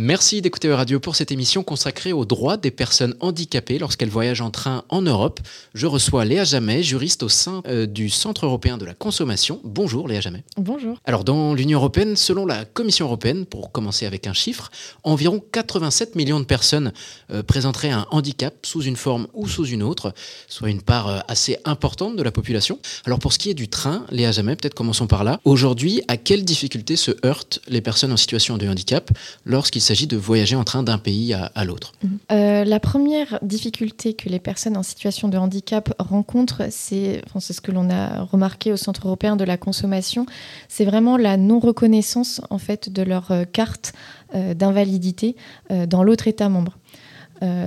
Merci d'écouter Radio pour cette émission consacrée aux droits des personnes handicapées lorsqu'elles voyagent en train en Europe. Je reçois Léa Jamet, juriste au sein euh, du Centre européen de la consommation. Bonjour Léa Jamet. Bonjour. Alors dans l'Union européenne, selon la Commission européenne, pour commencer avec un chiffre, environ 87 millions de personnes euh, présenteraient un handicap sous une forme ou sous une autre, soit une part euh, assez importante de la population. Alors pour ce qui est du train, Léa Jamet, peut-être commençons par là. Aujourd'hui, à quelles difficultés se heurtent les personnes en situation de handicap lorsqu'il s'agit de voyager en train d'un pays à, l'autre euh, La première difficulté que les personnes en situation de handicap rencontrent, c'est enfin, ce que l'on a remarqué au Centre européen de la consommation, c'est vraiment la non-reconnaissance en fait de leur euh, carte euh, d'invalidité dans l'autre État membre.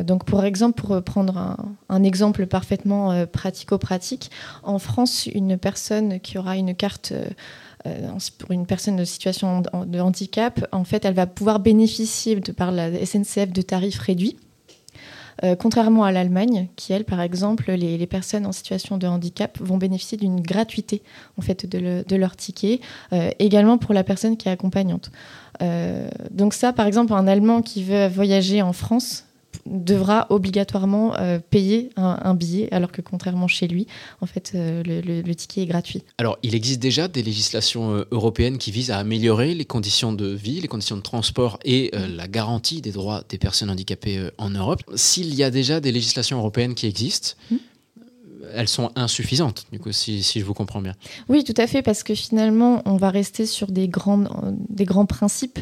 donc, pour exemple, pour prendre un, exemple parfaitement pratico-pratique, en France, une personne qui aura une carte pour une personne de situation de handicap, en fait, elle va pouvoir bénéficier par la SNCF de tarifs réduits. Euh, contrairement à l'Allemagne, qui elle, par exemple, les, personnes en situation de handicap vont bénéficier d'une gratuité en fait de, leur ticket, euh, également pour la personne qui est accompagnante. donc ça, par exemple, un Allemand qui veut voyager en France devra obligatoirement euh, payer un, billet, alors que contrairement chez lui, en fait, euh, le, ticket est gratuit. Alors, il existe déjà des législations euh, européennes qui visent à améliorer les conditions de vie, les conditions de transport et la garantie des droits des personnes handicapées en Europe. S'il y a déjà des législations européennes qui existent, mm elles sont insuffisantes, du coup, si, je vous comprends bien. Oui, tout à fait, parce que finalement, on va rester sur des grands, des grands principes,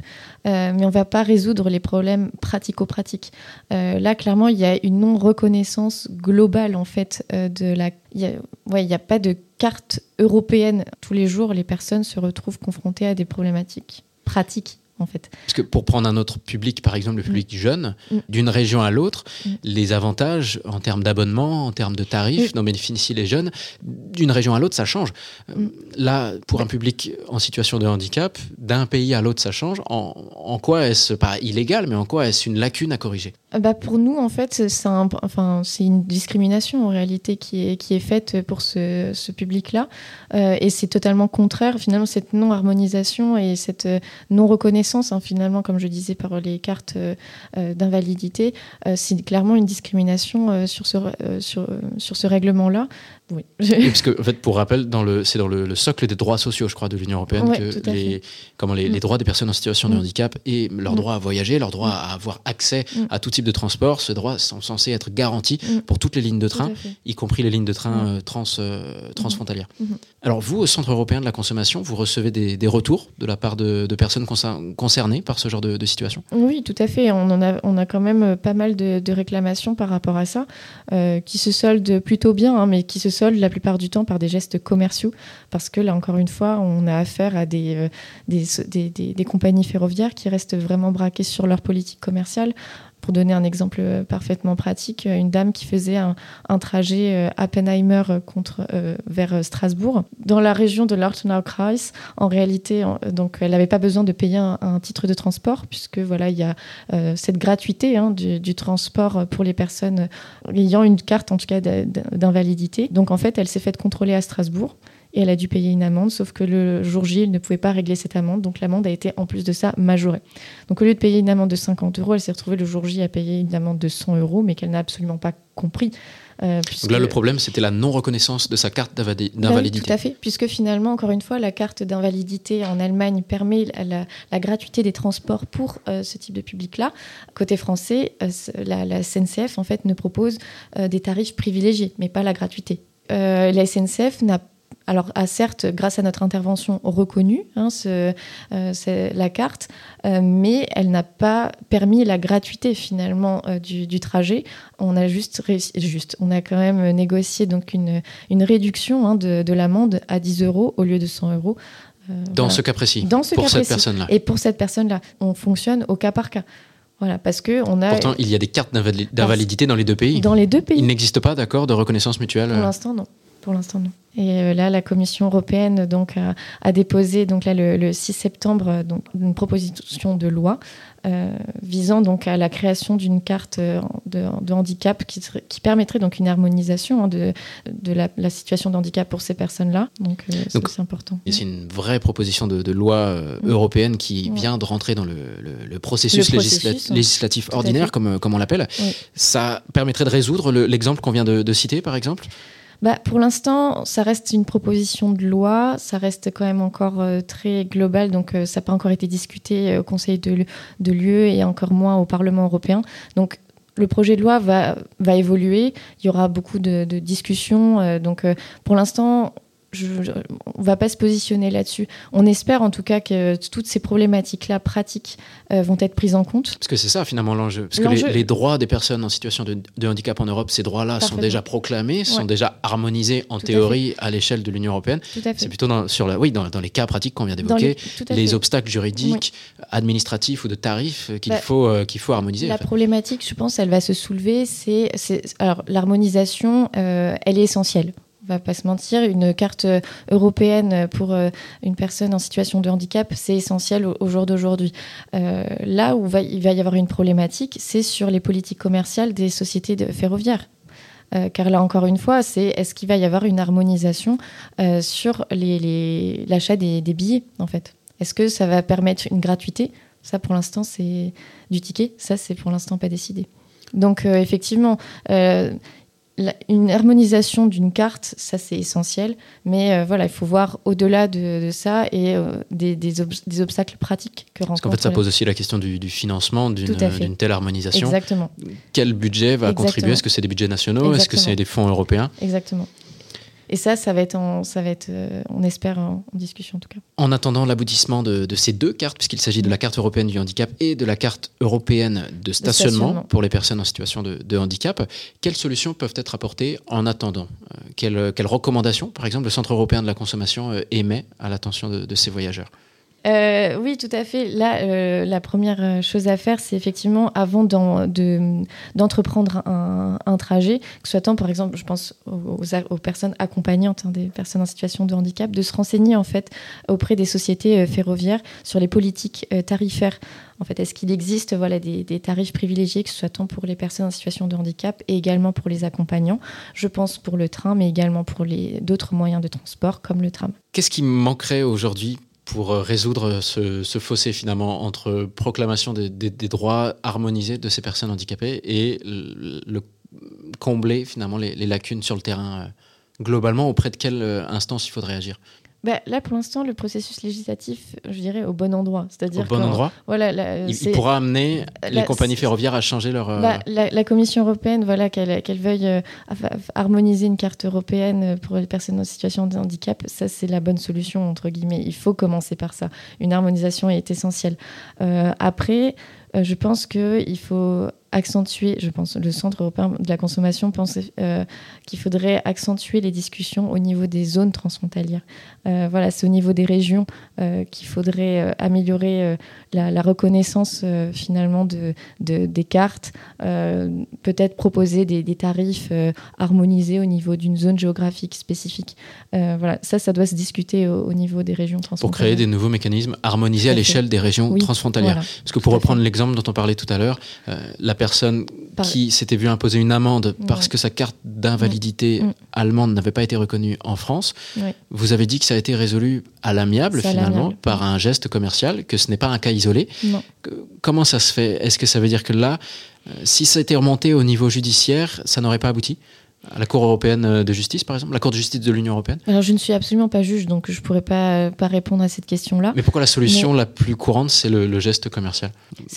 euh, mais on ne va pas résoudre les problèmes pratico-pratiques. Euh, là, clairement, il y a une non-reconnaissance globale, en fait, euh, de la... Il n'y a pas de carte européenne. Tous les jours, les personnes se retrouvent confrontées à des problématiques pratiques fait. Parce que pour prendre un autre public, par exemple le public mm. jeune, mm. d'une région à l'autre, mm. les avantages en termes d'abonnement, en termes de tarifs dont bénéficient les jeunes, d'une région à l'autre, ça change. Euh, là, pour un public en situation de handicap, d'un pays à l'autre, ça change. En, en quoi est-ce, pas illégal, mais en quoi est-ce une lacune à corriger? Euh, bah Pour nous, en fait, c'est un, enfin, une discrimination en réalité qui est, qui est faite pour ce, ce public-là. Euh, et c'est totalement contraire, finalement, cette non-harmonisation et cette non-reconnaissance Hein, finalement, comme je disais, par les cartes euh, euh, d'invalidité. Euh, c'est clairement une discrimination sur ce, sur, sur ce règlement-là. Oui. parce que, en fait, pour rappel, c'est dans le, socle des droits sociaux, je crois, de l'Union européenne, que les, comment les, mm. droits des personnes en situation de mm. handicap et leur mm. droit à voyager, leur droit à avoir accès à tout type de transport, ce droit sont censés être garantis pour toutes les lignes de train, y compris les lignes de train trans, transfrontalières. Mm-hmm. Alors, vous, au Centre européen de la consommation, vous recevez des, retours de la part de, de personnes concernés par ce genre de, situation? Oui, tout à fait. On, en a, on a quand même pas mal de, réclamations par rapport à ça, euh, qui se soldent plutôt bien, hein, mais qui se la plupart du temps par des gestes commerciaux, parce que là, encore une fois, on a affaire à des, euh, compagnies ferroviaires qui restent vraiment braquées sur leur politique commerciale. Pour donner un exemple parfaitement pratique, une dame qui faisait un, trajet Appenheimer euh, contre, euh, vers Strasbourg, dans la région de l'Ortenau-Kreis, en réalité, donc, elle n'avait pas besoin de payer un, titre de transport, puisque voilà, il y a euh, cette gratuité hein, du, du, transport pour les personnes ayant une carte, en tout cas, d'invalidité. Donc en fait, elle s'est faite contrôler à Strasbourg et elle a dû payer une amende, sauf que le jour J, elle ne pouvait pas régler cette amende, donc l'amende a été en plus de ça majorée. Donc au lieu de payer une amende de 50 euros, elle s'est retrouvée le jour J à payer une amende de 100 euros, mais qu'elle n'a absolument pas compris. Euh, donc là, le problème, c'était la non-reconnaissance de sa carte d'invalidité. tout à fait, puisque finalement, encore une fois, la carte d'invalidité en Allemagne permet la, gratuité des transports pour euh, ce type de public-là. Côté français, euh, la, la, SNCF, en fait, ne propose des tarifs privilégiés, mais pas la gratuité. la SNCF n'a alors a certes, grâce à notre intervention, reconnu hein, euh, la carte, euh, mais elle n'a pas permis la gratuité finalement euh, du, trajet. On a juste, juste, on a quand même négocié donc une, réduction hein, de, l'amende à 10 euros au lieu de 100 euros. Dans ce cas précis, Dans ce pour cette personne-là. Et pour cette personne-là, on fonctionne au cas par cas. Voilà, parce que on a. Pourtant, il y a des cartes d'invalidité dans les deux pays. Dans les deux pays. Il n'existe pas d'accord de reconnaissance mutuelle. Pour l'instant, non pour l'instant, non. Et euh, là, la Commission européenne donc, a, déposé donc là, le, 6 septembre donc, une proposition de loi euh, visant donc à la création d'une carte euh, de, handicap qui, qui, permettrait donc une harmonisation hein, de, de la, situation de handicap pour ces personnes-là. Donc, c'est important. Et c'est une vraie proposition de, loi européenne qui vient de rentrer dans le, processus, législatif ordinaire, comme, comme on l'appelle. Ça permettrait de résoudre l'exemple qu'on vient de citer, par exemple? Bah, Pour l'instant, ça reste une proposition de loi, ça reste quand même encore euh, très global, donc euh, ça n'a pas encore été discuté euh, au Conseil de, de l'UE et encore moins au Parlement européen. Donc le projet de loi va, va évoluer, il y aura beaucoup de, de discussions, donc pour l'instant, je, on va pas se positionner là-dessus. On espère en tout cas que toutes ces problématiques-là pratiques euh, vont être prises en compte. Parce que c'est ça finalement l'enjeu. Parce que les, droits des personnes en situation de, handicap en Europe, ces droits-là sont déjà proclamés, sont déjà harmonisés en théorie à, l'échelle de l'Union européenne. C'est plutôt dans, sur la, oui, dans, les cas pratiques qu'on vient d'évoquer, les, obstacles juridiques, administratifs ou de tarifs qu'il bah, faut, euh, qu'il faut harmoniser. La problématique, je pense, elle va se soulever. C'est alors l'harmonisation, euh, elle est essentielle va pas se mentir, une carte euh, européenne pour euh, une personne en situation de handicap, c'est essentiel au, jour d'aujourd'hui. Euh, là où il va y avoir une problématique, c'est sur les politiques commerciales des sociétés de ferroviaires. car là encore une fois, c'est est-ce qu'il va y avoir une harmonisation sur l'achat des, des, billets en fait? Est-ce que ça va permettre une gratuité? Ça pour l'instant c'est du ticket, ça c'est pour l'instant pas décidé. Donc effectivement, une harmonisation d'une carte, ça c'est essentiel, mais euh, voilà, il faut voir au-delà de, ça et euh, des, des, obstacles pratiques que rencontre. Parce qu'en fait, ça pose aussi la question du, financement d'une telle harmonisation. Exactement. Quel budget va contribuer? Est-ce que c'est des budgets nationaux? Est-ce que c'est des fonds européens? Exactement. Et ça, ça va être, ça va être euh, on espère, en, discussion en tout cas. En attendant l'aboutissement de, ces deux cartes, puisqu'il s'agit de la carte européenne du handicap et de la carte européenne de stationnement, pour les personnes en situation de, handicap, quelles solutions peuvent être apportées en attendant? Euh, quelles, quelles, recommandations, par exemple, le Centre européen de la consommation euh, émet à l'attention de ces voyageurs? Euh, oui, tout à fait. Là, euh, la première chose à faire, c'est effectivement, avant d'entreprendre un, trajet, que ce soit par exemple, je pense aux, personnes accompagnantes, hein, des personnes en situation de handicap, de se renseigner en fait auprès des sociétés euh, ferroviaires sur les politiques tarifaires. En fait, est-ce qu'il existe voilà, des, des, tarifs privilégiés, que ce soit tant pour les personnes en situation de handicap et également pour les accompagnants? Je pense pour le train, mais également pour d'autres moyens de transport comme le tram. Qu'est-ce qui manquerait aujourd'hui pour euh, résoudre ce, fossé finalement entre proclamation des, droits harmonisés de ces personnes handicapées et le, combler finalement les, lacunes sur le terrain euh, globalement auprès de quelle euh, instance il faudrait agir? Bah, là, pour l'instant, le processus législatif, je dirais, au bon endroit. C'est-à-dire au bon endroit voilà, il, pourra amener les compagnies ferroviaires à changer leur... Euh, bah, la, Commission européenne, voilà, qu'elle veuille euh, harmoniser une carte européenne pour les personnes en situation de handicap, ça, c'est la bonne solution, entre guillemets. Il faut commencer par ça. Une harmonisation est essentielle. Euh, après, je pense qu'il faut accentuer, je pense, le Centre européen de la consommation pense euh, qu'il faudrait accentuer les discussions au niveau des zones transfrontalières. Euh, voilà, c'est au niveau des régions euh, qu'il faudrait améliorer la, reconnaissance finalement de, des cartes, peut-être proposer des, tarifs harmonisés au niveau d'une zone géographique spécifique. voilà, ça, ça doit se discuter au, niveau des régions transfrontalières. Pour créer des nouveaux mécanismes harmonisés à l'échelle des régions transfrontalières. Parce que pour reprendre l'exemple dont on parlait tout à l'heure, la personne qui s'était vue imposer une amende parce que sa carte d'invalidité mm. allemande n'avait pas été reconnue en France. Vous avez dit que ça a été résolu à l'amiable finalement par un geste commercial, que ce n'est pas un cas isolé. Comment ça se fait? Est-ce que ça veut dire que là, euh, si ça a été remonté au niveau judiciaire, ça n'aurait pas abouti? À la Cour européenne euh, de justice, par exemple, la Cour de justice de l'Union européenne Alors, je ne suis absolument pas juge, donc je ne pourrais pas, pas répondre à cette question-là. Mais pourquoi la solution la plus courante, c'est le, geste commercial?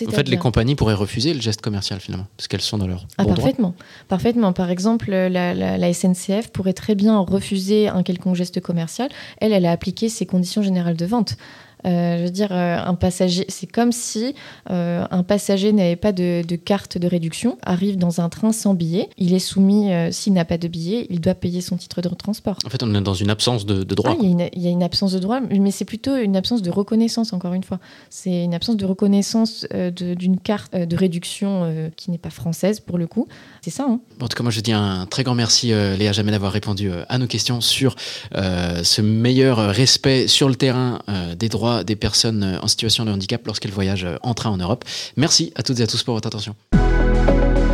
En fait, les compagnies pourraient refuser le geste commercial, finalement, parce qu'elles sont dans leur. Ah, parfaitement. Parfaitement. Par exemple, la, la, SNCF pourrait très bien refuser un quelconque geste commercial. Elle, elle a appliqué ses conditions générales de vente. Je veux dire, un passager, c'est comme si un passager n'avait pas de, carte de réduction, arrive dans un train sans billet, il est soumis, s'il n'a pas de billet, il doit payer son titre de transport. En fait, on est dans une absence de, droit. Ah, il, y a une, absence de droit, mais c'est plutôt une absence de reconnaissance, encore une fois. C'est une absence de reconnaissance d'une carte de réduction qui n'est pas française, pour le coup. C'est ça. Hein. en tout cas, moi, je dis un très grand merci, Léa Jamais, d'avoir répondu à nos questions sur ce meilleur respect sur le terrain des des personnes en situation de handicap lorsqu'elles voyagent en train en Europe. Merci à toutes et à tous pour votre attention.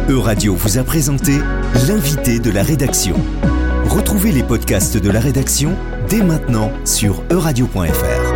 Euradio vous a présenté l'invité de la rédaction. Retrouvez les podcasts de la rédaction dès maintenant sur euradio.fr.